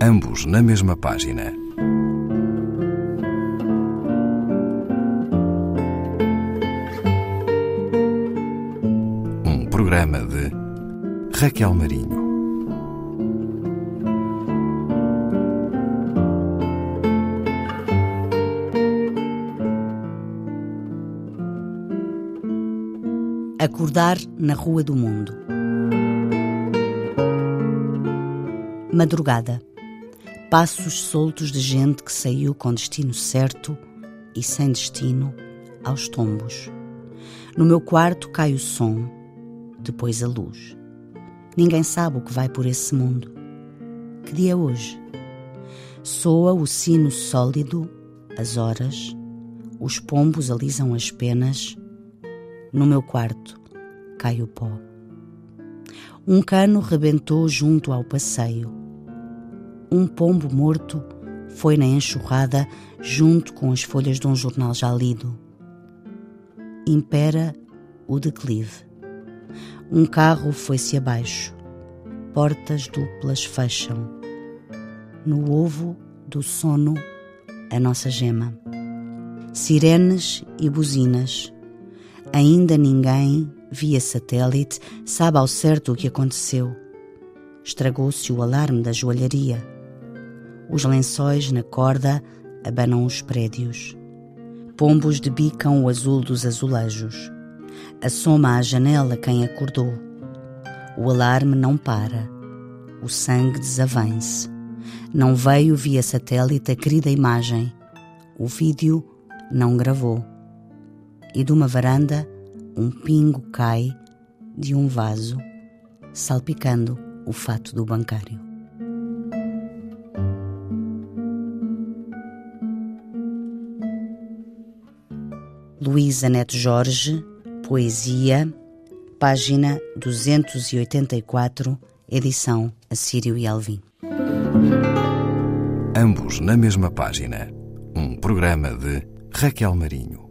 ambos na mesma página. Um programa de Raquel Marinho. Acordar na Rua do Mundo. Madrugada. Passos soltos de gente que saiu com destino certo e sem destino aos tombos. No meu quarto cai o som, depois a luz. Ninguém sabe o que vai por esse mundo. Que dia é hoje? Soa o sino sólido, as horas, os pombos alisam as penas. No meu quarto cai o pó. Um cano rebentou junto ao passeio. Um pombo morto foi na enxurrada junto com as folhas de um jornal já lido. Impera o declive. Um carro foi-se abaixo. Portas duplas fecham. No ovo do sono, a nossa gema. Sirenes e buzinas. Ainda ninguém, via satélite, sabe ao certo o que aconteceu. Estragou-se o alarme da joalharia. Os lençóis na corda abanam os prédios. Pombos debicam o azul dos azulejos. Assoma à janela quem acordou. O alarme não para. O sangue desavance. Não veio via satélite a querida imagem. O vídeo não gravou. E de uma varanda, um pingo cai de um vaso, salpicando o fato do bancário. Luísa Neto Jorge, Poesia, página 284, edição Assírio e Alvim. Ambos na mesma página. Um programa de Raquel Marinho.